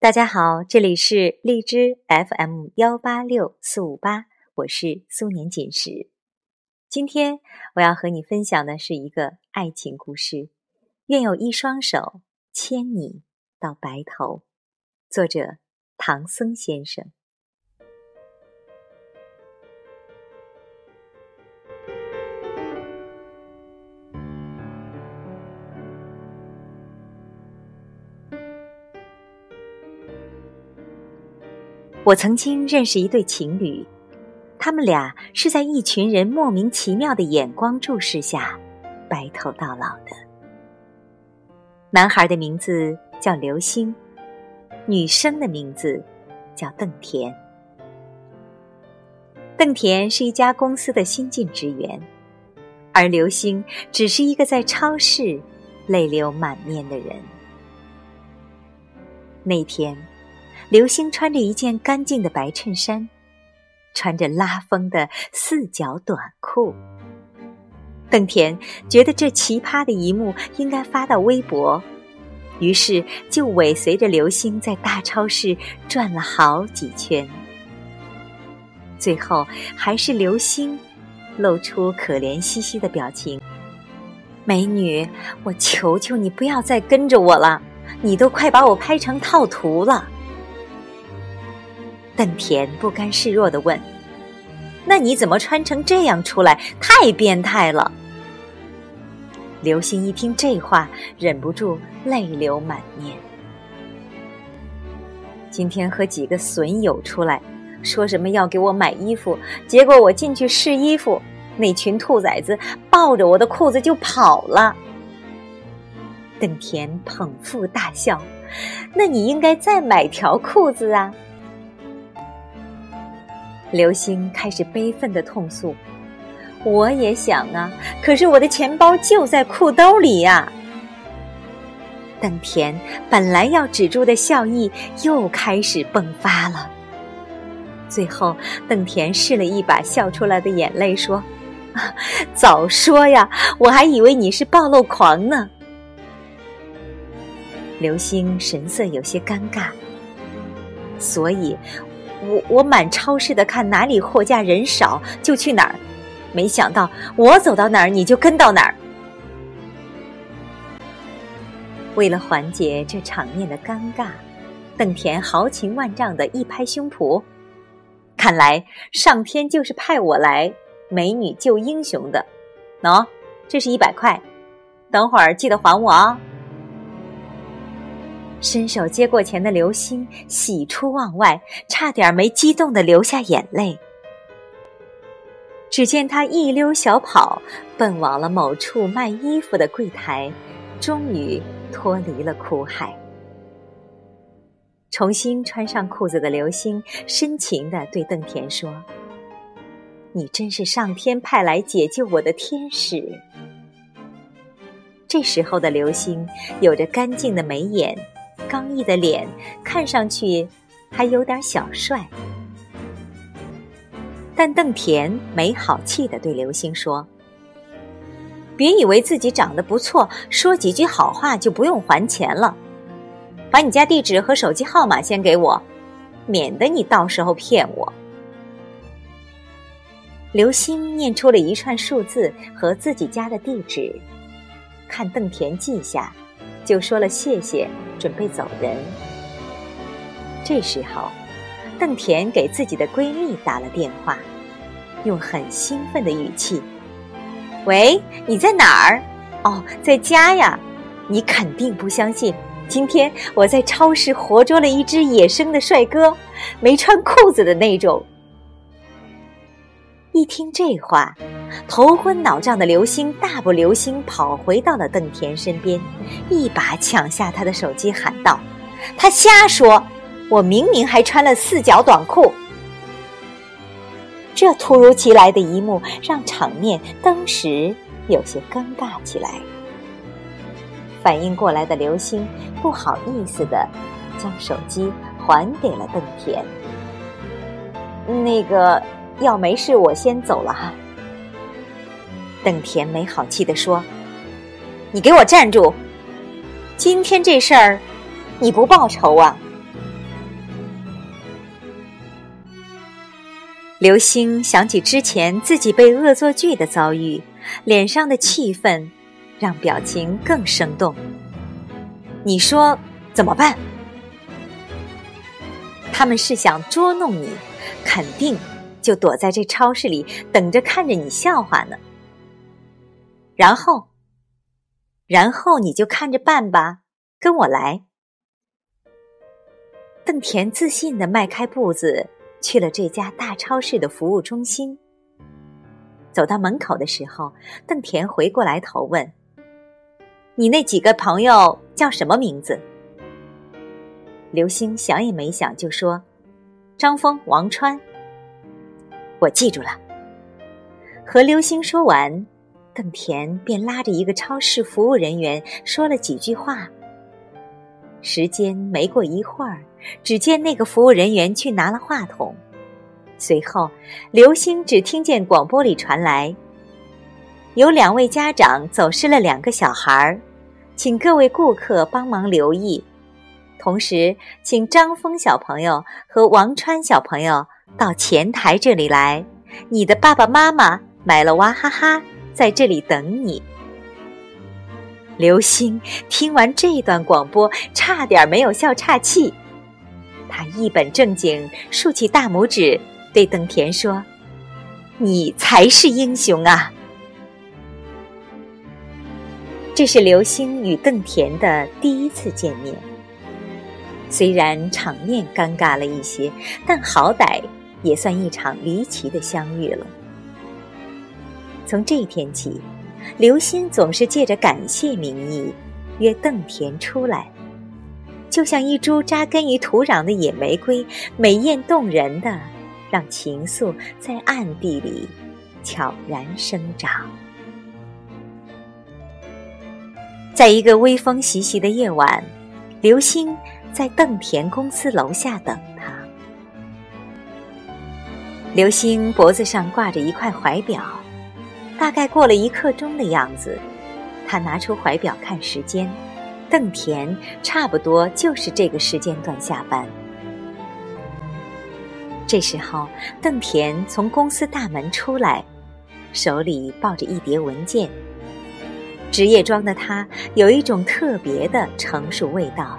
大家好，这里是荔枝 FM 幺八六四五八，我是苏年锦时。今天我要和你分享的是一个爱情故事，愿有一双手牵你到白头。作者唐僧先生。我曾经认识一对情侣，他们俩是在一群人莫名其妙的眼光注视下白头到老的。男孩的名字叫刘星，女生的名字叫邓田。邓田是一家公司的新进职员，而刘星只是一个在超市泪流满面的人。那天。刘星穿着一件干净的白衬衫，穿着拉风的四角短裤。邓田觉得这奇葩的一幕应该发到微博，于是就尾随着刘星在大超市转了好几圈。最后还是刘星露出可怜兮兮的表情：“美女，我求求你不要再跟着我了，你都快把我拍成套图了。”邓田不甘示弱的问：“那你怎么穿成这样出来？太变态了！”刘星一听这话，忍不住泪流满面。今天和几个损友出来，说什么要给我买衣服，结果我进去试衣服，那群兔崽子抱着我的裤子就跑了。邓田捧腹大笑：“那你应该再买条裤子啊！”刘星开始悲愤的痛诉：“我也想啊，可是我的钱包就在裤兜里呀。”邓田本来要止住的笑意又开始迸发了。最后，邓田试了一把笑出来的眼泪，说：“ 早说呀，我还以为你是暴露狂呢。”刘星神色有些尴尬，所以。我我满超市的看哪里货架人少就去哪儿，没想到我走到哪儿你就跟到哪儿。为了缓解这场面的尴尬，邓田豪情万丈的一拍胸脯，看来上天就是派我来美女救英雄的。喏，这是一百块，等会儿记得还我哦。伸手接过钱的刘星喜出望外，差点没激动的流下眼泪。只见他一溜小跑，奔往了某处卖衣服的柜台，终于脱离了苦海。重新穿上裤子的刘星深情的对邓田说：“你真是上天派来解救我的天使。”这时候的刘星有着干净的眉眼。刚毅的脸看上去还有点小帅，但邓田没好气的对刘星说：“别以为自己长得不错，说几句好话就不用还钱了。把你家地址和手机号码先给我，免得你到时候骗我。”刘星念出了一串数字和自己家的地址，看邓田记下。就说了谢谢，准备走人。这时候，邓田给自己的闺蜜打了电话，用很兴奋的语气：“喂，你在哪儿？哦，在家呀。你肯定不相信，今天我在超市活捉了一只野生的帅哥，没穿裤子的那种。”一听这话。头昏脑胀的刘星大步流星跑回到了邓田身边，一把抢下他的手机，喊道：“他瞎说！我明明还穿了四角短裤。”这突如其来的一幕让场面当时有些尴尬起来。反应过来的刘星不好意思的将手机还给了邓田：“那个，要没事我先走了哈。邓田没好气的说你给我站住！今天这事儿你不报仇啊！刘星想起之前自己被恶作剧的遭遇脸上的气愤让表情更生动你说怎么办？他们是想捉弄你肯定就躲在这超市里等着看着你笑话呢。然后，然后你就看着办吧，跟我来。邓田自信的迈开步子。去了这家大超市的服务中心，走到门口的时候，邓田回过来头问：“你那几个朋友叫什么名字？”刘星想也没想就说：“张峰、王川。”我记住了。和刘星说完，邓田便拉着一个超市服务人员说了几句话。时间没过一会儿。只见那个服务人员去拿了话筒，随后刘星只听见广播里传来：“有两位家长走失了两个小孩儿，请各位顾客帮忙留意。同时，请张峰小朋友和王川小朋友到前台这里来，你的爸爸妈妈买了娃哈哈，在这里等你。”刘星听完这段广播，差点没有笑岔气。他一本正经竖起大拇指，对邓田说：“你才是英雄啊！”这是刘星与邓田的第一次见面。虽然场面尴尬了一些，但好歹也算一场离奇的相遇了。从这一天起，刘星总是借着感谢名义约邓田出来。就像一株扎根于土壤的野玫瑰，美艳动人的，让情愫在暗地里悄然生长。在一个微风习习的夜晚，刘星在邓田公司楼下等。刘星脖子上挂着一块怀表，大概过了一刻钟的样子，他拿出怀表看时间。邓田差不多就是这个时间段下班。这时候，邓田从公司大门出来，手里抱着一叠文件。职业装的他有一种特别的成熟味道，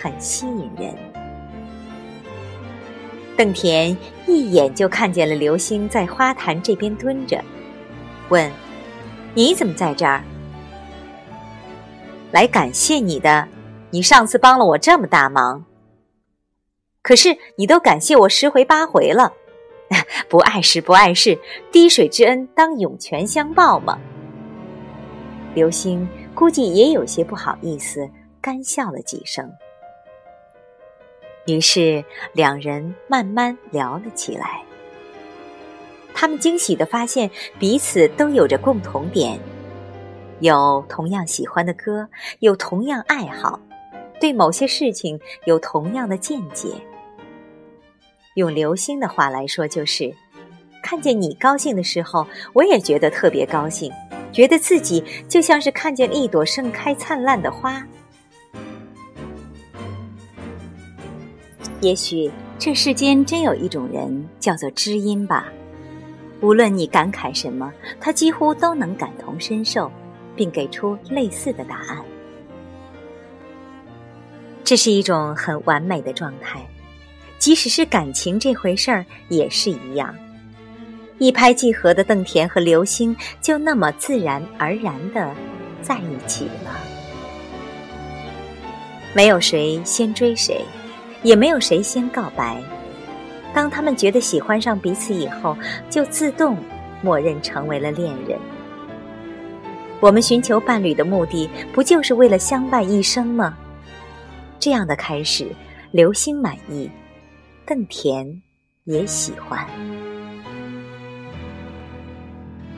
很吸引人。邓田一眼就看见了刘星在花坛这边蹲着，问：“你怎么在这儿？”来感谢你的，你上次帮了我这么大忙。可是你都感谢我十回八回了，不碍事不碍事，滴水之恩当涌泉相报嘛。刘星估计也有些不好意思，干笑了几声。于是两人慢慢聊了起来。他们惊喜的发现彼此都有着共同点。有同样喜欢的歌，有同样爱好，对某些事情有同样的见解。用刘星的话来说，就是看见你高兴的时候，我也觉得特别高兴，觉得自己就像是看见一朵盛开灿烂的花。也许这世间真有一种人叫做知音吧，无论你感慨什么，他几乎都能感同身受。并给出类似的答案，这是一种很完美的状态。即使是感情这回事儿也是一样，一拍即合的邓田和刘星就那么自然而然的在一起了。没有谁先追谁，也没有谁先告白。当他们觉得喜欢上彼此以后，就自动默认成为了恋人。我们寻求伴侣的目的，不就是为了相伴一生吗？这样的开始，刘星满意，邓甜也喜欢。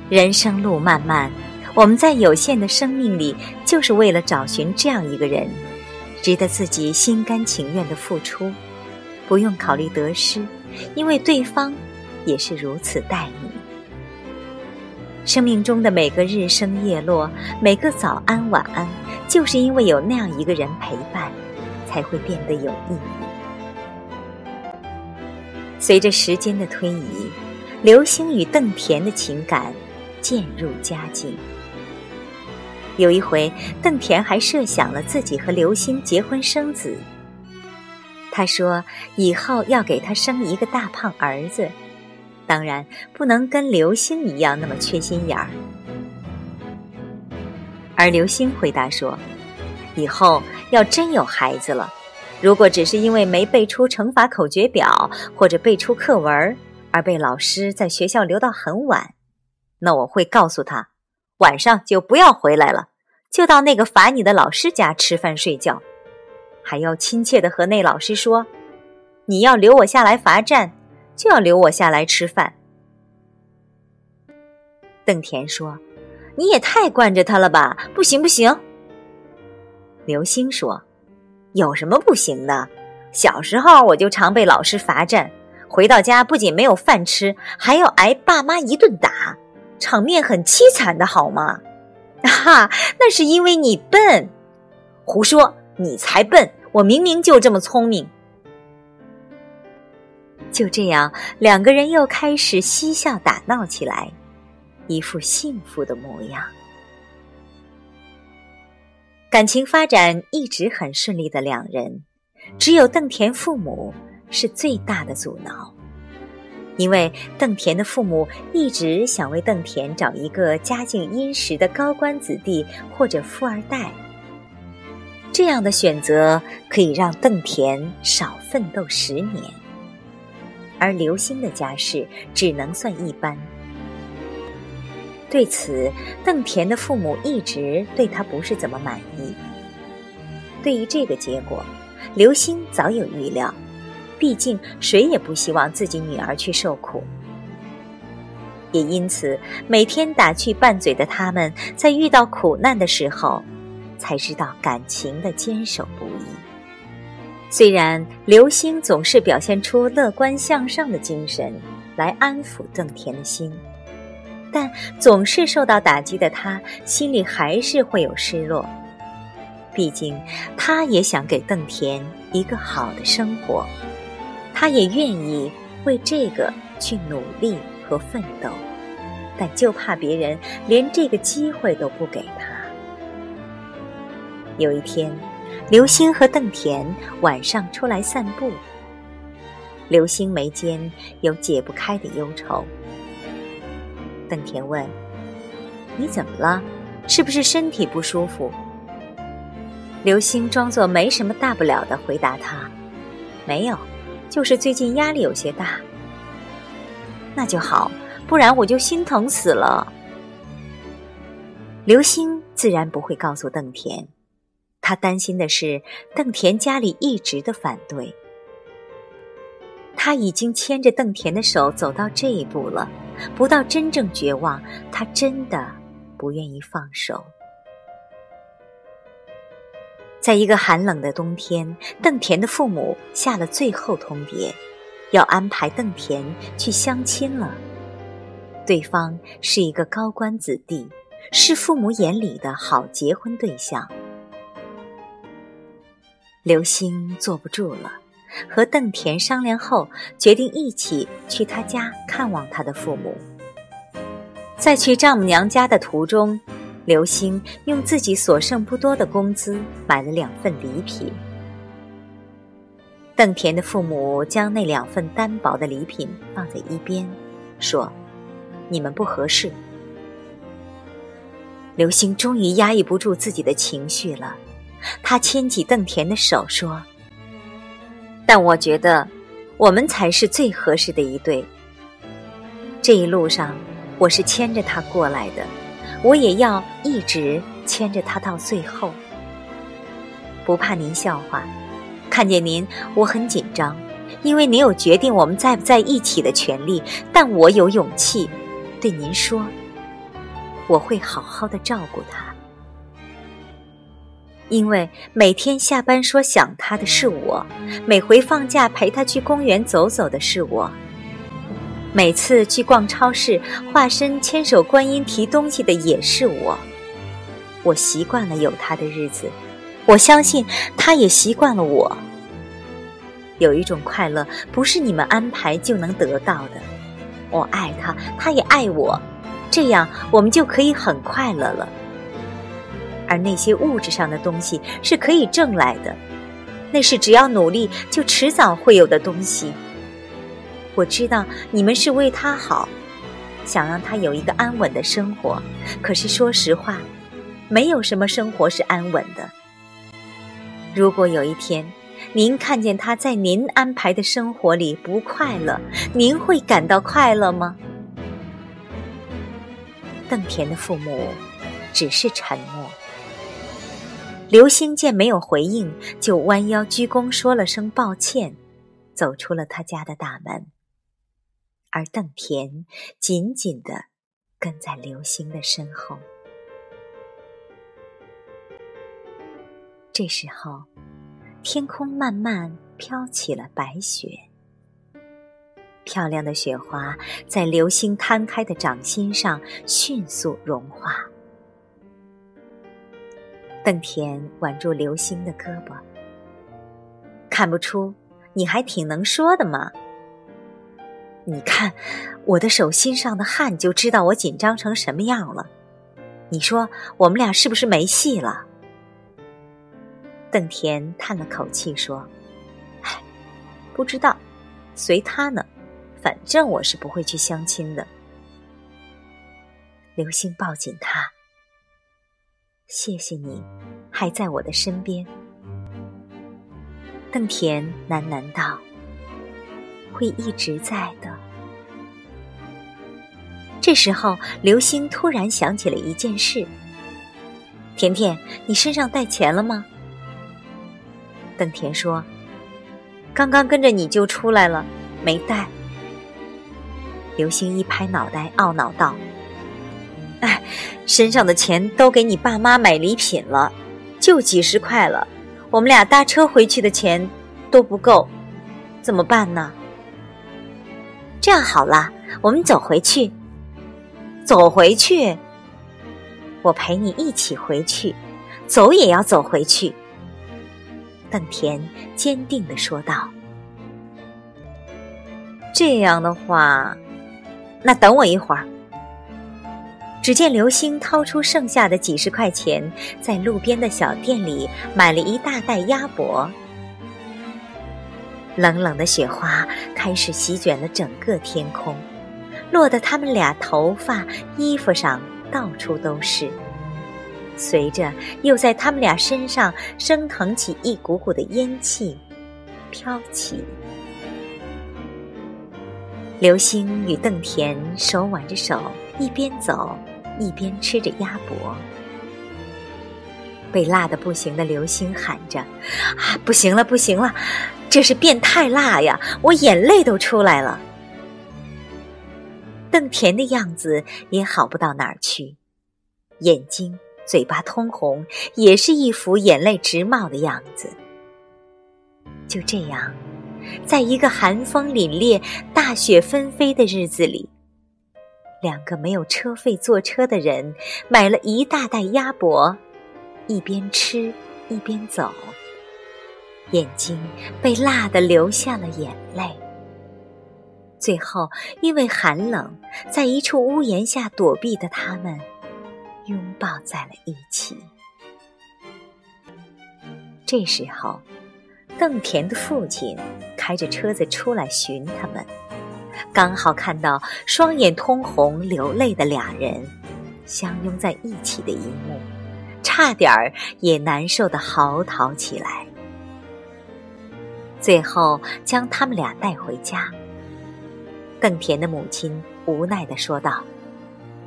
人生路漫漫，我们在有限的生命里，就是为了找寻这样一个人，值得自己心甘情愿的付出，不用考虑得失，因为对方也是如此待你。生命中的每个日升夜落，每个早安晚安，就是因为有那样一个人陪伴，才会变得有意义。随着时间的推移，刘星与邓田的情感渐入佳境。有一回，邓田还设想了自己和刘星结婚生子。他说以后要给他生一个大胖儿子，当然不能跟刘星一样那么缺心眼儿。而刘星回答说，以后要真有孩子了，如果只是因为没背出乘法口诀表或者背出课文而被老师在学校留到很晚，那我会告诉他，晚上就不要回来了，就到那个罚你的老师家吃饭睡觉，还要亲切的和那老师说，你要留我下来罚站，就要留我下来吃饭。邓田说：“你也太惯着他了吧，不行不行。”刘星说：“有什么不行的？小时候我就常被老师罚站。”回到家不仅没有饭吃，还要挨爸妈一顿打，场面很凄惨的好吗？哈，那是因为你笨。胡说，你才笨！我明明就这么聪明。就这样，两个人又开始嬉笑打闹起来，一副幸福的模样。感情发展一直很顺利的两人，只有邓田父母。是最大的阻挠，因为邓田的父母一直想为邓田找一个家境殷实的高官子弟或者富二代，这样的选择可以让邓田少奋斗十年，而刘星的家世只能算一般。对此，邓田的父母一直对他不是怎么满意。对于这个结果，刘星早有预料。毕竟，谁也不希望自己女儿去受苦，也因此，每天打趣拌嘴的他们，在遇到苦难的时候，才知道感情的坚守不易。虽然刘星总是表现出乐观向上的精神来安抚邓田的心，但总是受到打击的他，心里还是会有失落。毕竟，他也想给邓田一个好的生活。他也愿意为这个去努力和奋斗，但就怕别人连这个机会都不给他。有一天，刘星和邓田晚上出来散步，刘星眉间有解不开的忧愁。邓田问：“你怎么了？是不是身体不舒服？”刘星装作没什么大不了的回答他：“没有。”就是最近压力有些大，那就好，不然我就心疼死了。刘星自然不会告诉邓田，他担心的是邓田家里一直的反对。他已经牵着邓田的手走到这一步了，不到真正绝望，他真的不愿意放手。在一个寒冷的冬天，邓田的父母下了最后通牒，要安排邓田去相亲了。对方是一个高官子弟，是父母眼里的好结婚对象。刘星坐不住了，和邓田商量后，决定一起去他家看望他的父母。在去丈母娘家的途中。刘星用自己所剩不多的工资买了两份礼品。邓田的父母将那两份单薄的礼品放在一边，说：“你们不合适。”刘星终于压抑不住自己的情绪了，他牵起邓田的手说：“但我觉得，我们才是最合适的一对。这一路上，我是牵着他过来的。”我也要一直牵着他到最后，不怕您笑话。看见您，我很紧张，因为您有决定我们在不在一起的权利。但我有勇气对您说，我会好好的照顾他，因为每天下班说想他的是我，每回放假陪他去公园走走的是我。每次去逛超市，化身千手观音提东西的也是我。我习惯了有他的日子，我相信他也习惯了我。有一种快乐，不是你们安排就能得到的，我爱他，他也爱我，这样我们就可以很快乐了。而那些物质上的东西是可以挣来的，那是只要努力就迟早会有的东西。我知道你们是为他好，想让他有一个安稳的生活。可是说实话，没有什么生活是安稳的。如果有一天，您看见他在您安排的生活里不快乐，您会感到快乐吗？邓田的父母只是沉默。刘星见没有回应，就弯腰鞠躬说了声抱歉，走出了他家的大门。而邓田紧紧的跟在刘星的身后。这时候。天空慢慢飘起了白雪，漂亮的雪花在流星摊开的掌心上迅速融化。邓田挽住刘星的胳膊，看不出你还挺能说的嘛？你看我的手心上的汗，就知道我紧张成什么样了。你说我们俩是不是没戏了？邓田叹了口气说：“哎，不知道，随他呢。反正我是不会去相亲的。”刘星抱紧他，谢谢你还在我的身边。邓田喃喃道：“会一直在的。”这时候，刘星突然想起了一件事：“甜甜，你身上带钱了吗？”邓田说：“刚刚跟着你就出来了，没带。”刘星一拍脑袋，懊恼道：“哎，身上的钱都给你爸妈买礼品了，就几十块了。我们俩搭车回去的钱都不够，怎么办呢？”这样好了，我们走回去。走回去，我陪你一起回去，走也要走回去。邓田坚定的说道：“这样的话，那等我一会儿。”只见刘星掏出剩下的几十块钱，在路边的小店里买了一大袋鸭脖。冷冷的雪花开始席卷了整个天空，落得他们俩头发、衣服上到处都是。随着，又在他们俩身上升腾起一股股的烟气，飘起。刘星与邓田手挽着手，一边走一边吃着鸭脖。被辣的不行的刘星喊着：“啊，不行了，不行了，这是变态辣呀！我眼泪都出来了。”邓田的样子也好不到哪儿去，眼睛。嘴巴通红，也是一副眼泪直冒的样子。就这样，在一个寒风凛冽、大雪纷飞的日子里，两个没有车费坐车的人买了一大袋鸭脖，一边吃一边走，眼睛被辣得流下了眼泪。最后，因为寒冷，在一处屋檐下躲避的他们。拥抱在了一起。这时候，邓田的父亲开着车子出来寻他们，刚好看到双眼通红、流泪的俩人相拥在一起的一幕，差点儿也难受的嚎啕起来。最后将他们俩带回家。邓田的母亲无奈的说道：“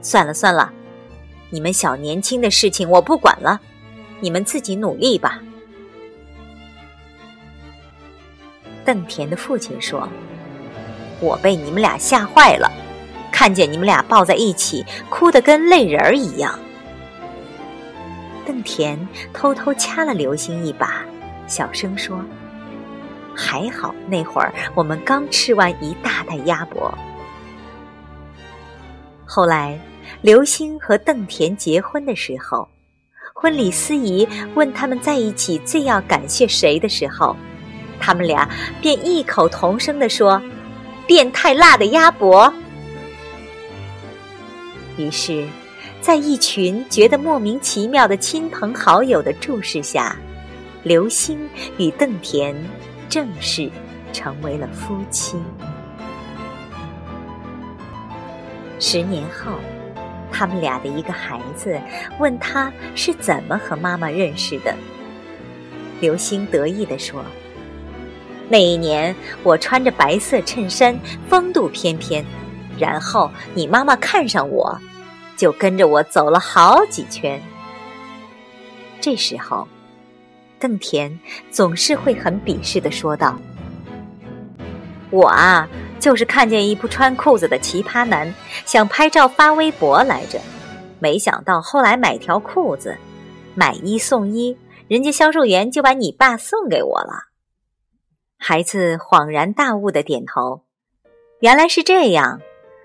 算了算了。”你们小年轻的事情我不管了，你们自己努力吧。邓田的父亲说：“我被你们俩吓坏了，看见你们俩抱在一起，哭得跟泪人儿一样。”邓田偷偷掐了刘星一把，小声说：“还好那会儿我们刚吃完一大袋鸭脖。”后来。刘星和邓田结婚的时候，婚礼司仪问他们在一起最要感谢谁的时候，他们俩便异口同声地说：“变态辣的鸭脖。”于是，在一群觉得莫名其妙的亲朋好友的注视下，刘星与邓田正式成为了夫妻。十年后，他们俩的一个孩子问他是怎么和妈妈认识的。刘星得意地说：“那一年我穿着白色衬衫，风度翩翩，然后你妈妈看上我，就跟着我走了好几圈。”这时候，邓田总是会很鄙视地说道：“我啊，就是看见一不穿裤子的奇葩男，想拍照发微博来着，没想到后来买条裤子，买一送一。”人家销售员就把你爸送给我了。孩子恍然大悟的点头，原来是这样。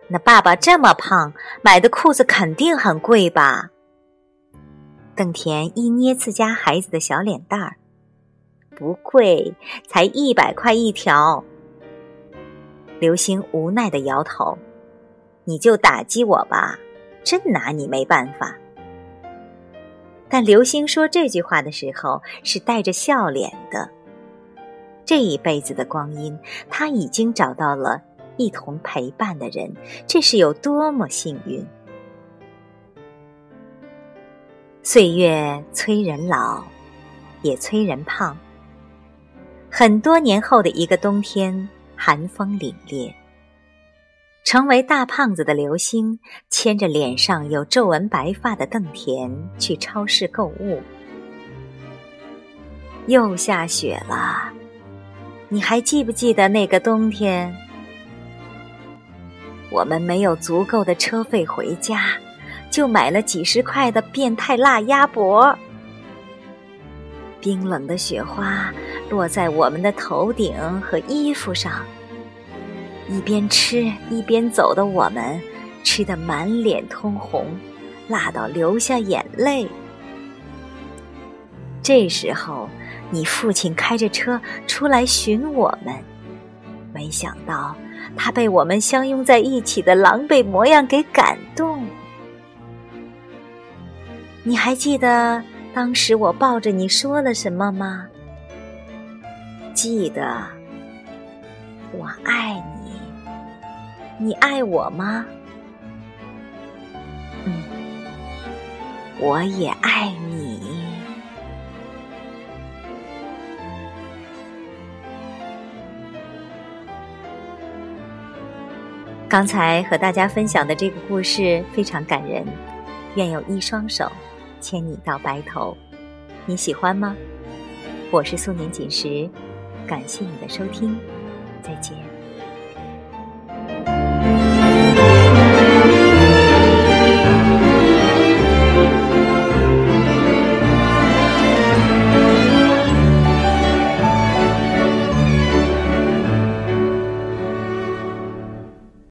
那爸爸这么胖，买的裤子肯定很贵吧？邓田一捏自家孩子的小脸蛋儿，不贵，才一百块一条。刘星无奈的摇头，你就打击我吧，真拿你没办法。但刘星说这句话的时候是带着笑脸的。这一辈子的光阴，他已经找到了一同陪伴的人，这是有多么幸运！岁月催人老，也催人胖。很多年后的一个冬天，寒风凛冽。成为大胖子的刘星牵着脸上有皱纹白发的邓田去超市购物。又下雪了，你还记不记得那个冬天？我们没有足够的车费回家，就买了几十块的变态辣鸭脖。冰冷的雪花落在我们的头顶和衣服上。一边吃一边走的我们，吃得满脸通红，辣到流下眼泪。这时候，你父亲开着车出来寻我们，没想到他被我们相拥在一起的狼狈模样给感动。你还记得当时我抱着你说了什么吗？记得，我爱你。你爱我吗？嗯，我也爱你。刚才和大家分享的这个故事非常感人，愿有一双手牵你到白头。你喜欢吗？我是素年锦时，感谢你的收听，再见。